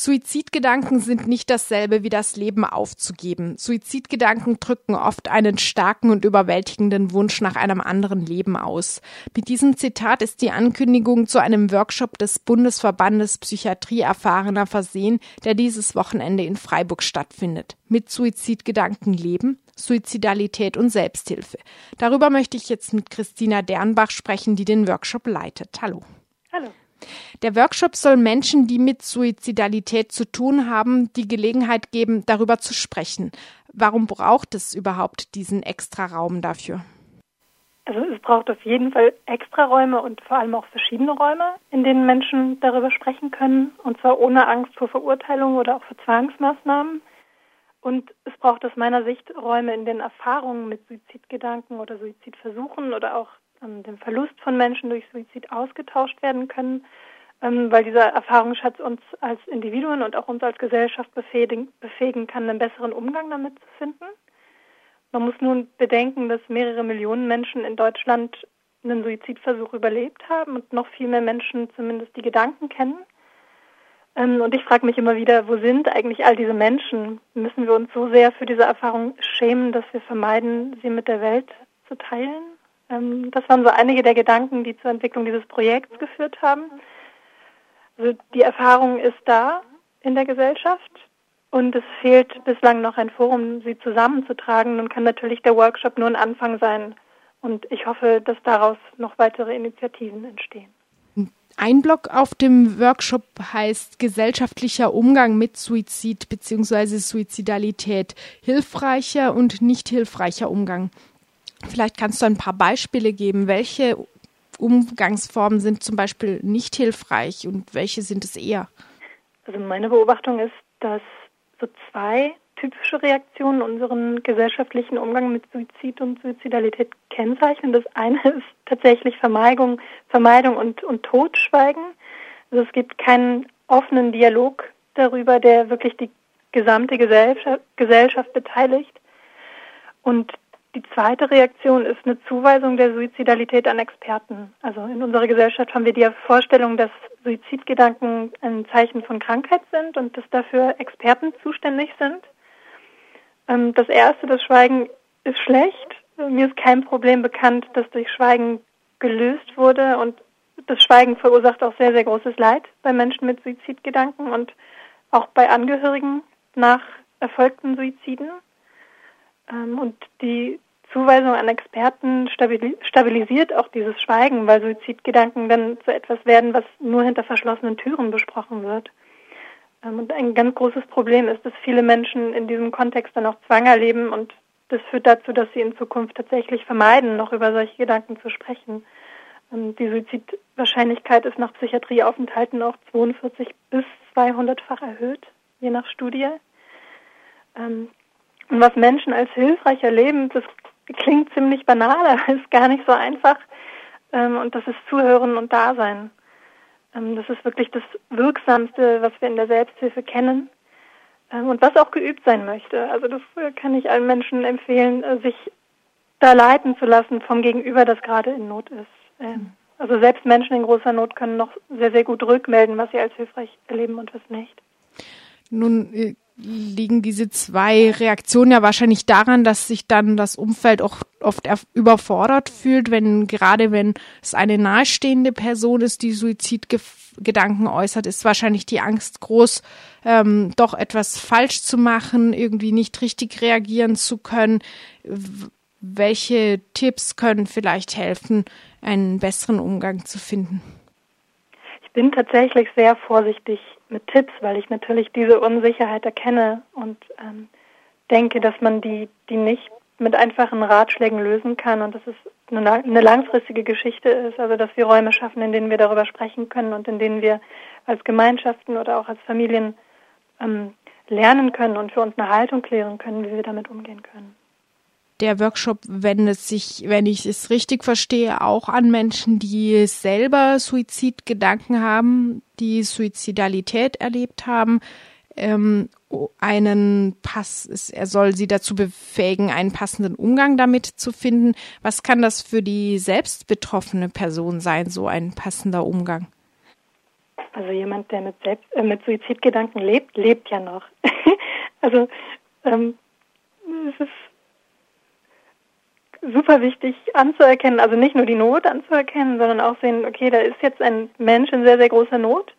Suizidgedanken sind nicht dasselbe wie das Leben aufzugeben. Suizidgedanken drücken oft einen starken und überwältigenden Wunsch nach einem anderen Leben aus. Mit diesem Zitat ist die Ankündigung zu einem Workshop des Bundesverbandes Psychiatrie erfahrener versehen, der dieses Wochenende in Freiburg stattfindet. Mit Suizidgedanken leben, Suizidalität und Selbsthilfe. Darüber möchte ich jetzt mit Christina Dernbach sprechen, die den Workshop leitet. Hallo. Der Workshop soll Menschen, die mit Suizidalität zu tun haben, die Gelegenheit geben, darüber zu sprechen. Warum braucht es überhaupt diesen extra Raum dafür? Also es braucht auf jeden Fall extra Räume und vor allem auch verschiedene Räume, in denen Menschen darüber sprechen können, und zwar ohne Angst vor Verurteilung oder auch vor Zwangsmaßnahmen. Und es braucht aus meiner Sicht Räume, in denen Erfahrungen mit Suizidgedanken oder Suizidversuchen oder auch ähm, dem Verlust von Menschen durch Suizid ausgetauscht werden können, ähm, weil dieser Erfahrungsschatz uns als Individuen und auch uns als Gesellschaft befähigen, kann, einen besseren Umgang damit zu finden. Man muss nun bedenken, dass mehrere Millionen Menschen in Deutschland einen Suizidversuch überlebt haben und noch viel mehr Menschen zumindest die Gedanken kennen. Ähm, und ich frage mich immer wieder, wo sind eigentlich all diese Menschen? Müssen wir uns so sehr für diese Erfahrung schämen, dass wir vermeiden, sie mit der Welt zu teilen? Ähm, das waren so einige der Gedanken, die zur Entwicklung dieses Projekts geführt haben. Also die Erfahrung ist da in der Gesellschaft und es fehlt bislang noch ein Forum, sie zusammenzutragen. Nun kann natürlich der Workshop nur ein Anfang sein und ich hoffe, dass daraus noch weitere Initiativen entstehen. Ein Block auf dem Workshop heißt gesellschaftlicher Umgang mit Suizid bzw. Suizidalität. Hilfreicher und nicht hilfreicher Umgang. Vielleicht kannst du ein paar Beispiele geben. Welche Umgangsformen sind zum Beispiel nicht hilfreich und welche sind es eher? Also meine Beobachtung ist, dass so zwei typische Reaktionen unseren gesellschaftlichen Umgang mit Suizid und Suizidalität kennzeichnen. Das eine ist tatsächlich Vermeidung, Vermeidung und, und Totschweigen. Also es gibt keinen offenen Dialog darüber, der wirklich die gesamte Gesellschaft, Gesellschaft beteiligt. Und die zweite Reaktion ist eine Zuweisung der Suizidalität an Experten. Also in unserer Gesellschaft haben wir die Vorstellung, dass Suizidgedanken ein Zeichen von Krankheit sind und dass dafür Experten zuständig sind. Ähm, das erste, das Schweigen ist schlecht. Mir ist kein Problem bekannt, das durch Schweigen gelöst wurde und das Schweigen verursacht auch sehr, sehr großes Leid bei Menschen mit Suizidgedanken und auch bei Angehörigen nach erfolgten Suiziden. Ähm, und die Zuweisung an Experten stabilisiert auch dieses Schweigen, weil Suizidgedanken dann zu etwas werden, was nur hinter verschlossenen Türen besprochen wird. Ähm, und ein ganz großes Problem ist, dass viele Menschen in diesem Kontext dann auch Zwang erleben und das führt dazu, dass sie in Zukunft tatsächlich vermeiden, noch über solche Gedanken zu sprechen. Ähm, die Suizidwahrscheinlichkeit ist nach Psychiatrieaufenthalten auch 42 bis 200-fach erhöht, je nach Studie. Ähm, und was Menschen als hilfreich erleben, das klingt ziemlich banal, aber ist gar nicht so einfach. Und das ist Zuhören und Dasein. Ähm, das ist wirklich das Wirksamste, was wir in der Selbsthilfe kennen ähm, und was auch geübt sein möchte. Also das äh, kann ich allen Menschen empfehlen, äh, sich da leiten zu lassen vom Gegenüber, das gerade in Not ist. Ähm, also selbst Menschen in großer Not können noch sehr, sehr gut rückmelden, was sie als hilfreich erleben und was nicht. Nun äh, liegen diese zwei Reaktionen ja wahrscheinlich daran, dass sich dann das Umfeld auch oft überfordert fühlt, wenn gerade wenn es eine nahestehende Person ist, die Suizidgedanken äußert, ist wahrscheinlich die Angst groß, ähm, doch etwas falsch zu machen, irgendwie nicht richtig reagieren zu können. Welche Tipps können vielleicht helfen, einen besseren Umgang zu finden? Ich bin tatsächlich sehr vorsichtig mit Tipps, weil ich natürlich diese Unsicherheit erkenne und ähm, denke, dass man die, die nicht mit einfachen Ratschlägen lösen kann und dass es eine, eine langfristige Geschichte ist, also dass wir Räume schaffen, in denen wir darüber sprechen können und in denen wir als Gemeinschaften oder auch als Familien ähm, lernen können und für uns eine Haltung klären können, wie wir damit umgehen können der Workshop wendet sich, wenn ich es richtig verstehe, auch an Menschen, die selber Suizidgedanken haben, die Suizidalität erlebt haben. Ähm, einen Pass, er soll sie dazu befähigen, einen passenden Umgang damit zu finden. Was kann das für die selbst betroffene Person sein, so ein passender Umgang? Also jemand, der mit, Selbst, äh, mit Suizidgedanken lebt, lebt ja noch. also ähm, es ist super wichtig anzuerkennen, also nicht nur die Not anzuerkennen, sondern auch sehen, okay, da ist jetzt ein Mensch in sehr, sehr großer Not,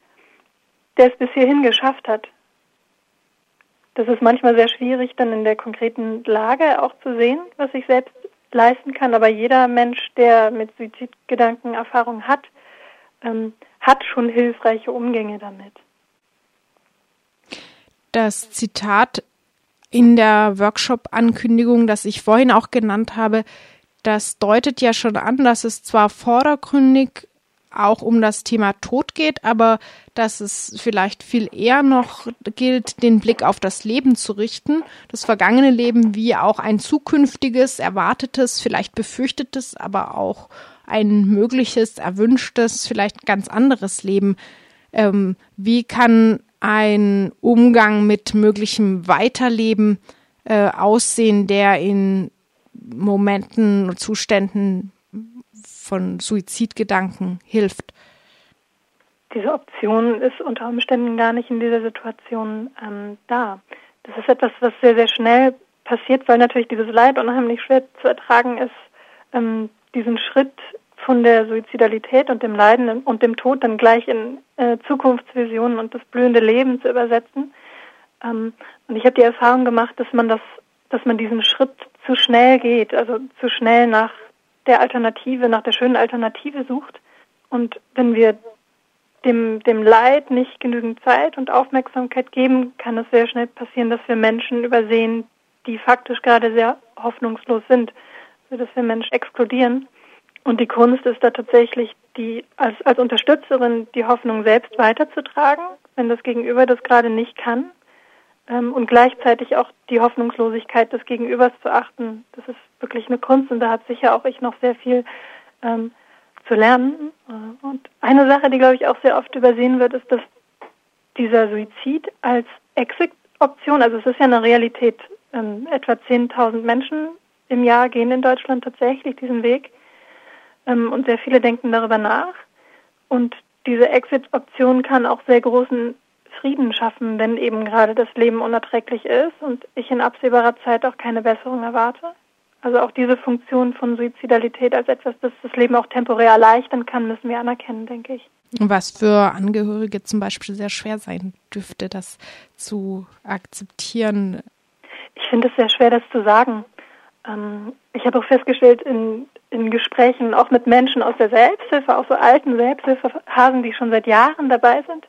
der es bis hierhin geschafft hat. Das ist manchmal sehr schwierig, dann in der konkreten Lage auch zu sehen, was ich selbst leisten kann. Aber jeder Mensch, der mit Suizidgedanken Erfahrung hat, ähm, hat schon hilfreiche Umgänge damit. Das Zitat in der Workshop-Ankündigung, das ich vorhin auch genannt habe, das deutet ja schon an, dass es zwar vordergründig auch um das Thema Tod geht, aber dass es vielleicht viel eher noch gilt, den Blick auf das Leben zu richten, das vergangene Leben wie auch ein zukünftiges, erwartetes, vielleicht befürchtetes, aber auch ein mögliches, erwünschtes, vielleicht ganz anderes Leben. Ähm, wie kann ein Umgang mit möglichem Weiterleben äh, aussehen, der in Momenten und Zuständen von Suizidgedanken hilft? Diese Option ist unter Umständen gar nicht in dieser Situation ähm, da. Das ist etwas, was sehr, sehr schnell passiert, weil natürlich dieses Leid unheimlich schwer zu ertragen ist, ähm, diesen Schritt von der Suizidalität und dem Leiden und dem Tod dann gleich in äh, Zukunftsvisionen und das blühende Leben zu übersetzen. Ähm, und ich habe die Erfahrung gemacht, dass man das, dass man diesen Schritt zu schnell geht, also zu schnell nach der Alternative, nach der schönen Alternative sucht. Und wenn wir dem, dem Leid nicht genügend Zeit und Aufmerksamkeit geben, kann es sehr schnell passieren, dass wir Menschen übersehen, die faktisch gerade sehr hoffnungslos sind, also dass wir Menschen exkludieren. Und die Kunst ist da tatsächlich, die als, als Unterstützerin die Hoffnung selbst weiterzutragen, wenn das Gegenüber das gerade nicht kann. Ähm, und gleichzeitig auch die Hoffnungslosigkeit des Gegenübers zu achten. Das ist wirklich eine Kunst und da hat sicher auch ich noch sehr viel ähm, zu lernen. Äh, und eine Sache, die, glaube ich, auch sehr oft übersehen wird, ist, dass dieser Suizid als Exit-Option, also es ist ja eine Realität, ähm, etwa 10.000 Menschen im Jahr gehen in Deutschland tatsächlich diesen Weg, ähm, und sehr viele denken darüber nach. Und diese Exit-Option kann auch sehr großen Frieden schaffen, wenn eben gerade das Leben unerträglich ist und ich in absehbarer Zeit auch keine Besserung erwarte. Also auch diese Funktion von Suizidalität als etwas, das das Leben auch temporär erleichtern kann, müssen wir anerkennen, denke ich. Was für Angehörige zum Beispiel sehr schwer sein dürfte, das zu akzeptieren. Ich finde es sehr schwer, das zu sagen. Ähm, ich habe auch festgestellt, in, in Gesprächen auch mit Menschen aus der Selbsthilfe, auch so alten Selbsthilfehasen, die schon seit Jahren dabei sind,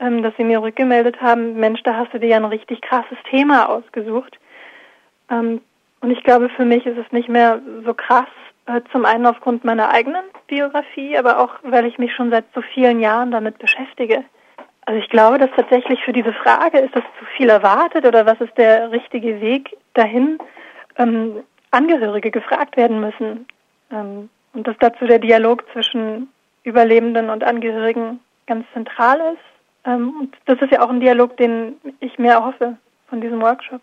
ähm, dass sie mir rückgemeldet haben, Mensch, da hast du dir ja ein richtig krasses Thema ausgesucht. Ähm, und ich glaube, für mich ist es nicht mehr so krass, äh, zum einen aufgrund meiner eigenen Biografie, aber auch, weil ich mich schon seit so vielen Jahren damit beschäftige. Also ich glaube, dass tatsächlich für diese Frage, ist das zu viel erwartet oder was ist der richtige Weg dahin, ähm, Angehörige gefragt werden müssen. Ähm, und dass dazu der Dialog zwischen Überlebenden und Angehörigen ganz zentral ist. Ähm, und das ist ja auch ein Dialog, den ich mir erhoffe von diesem Workshop.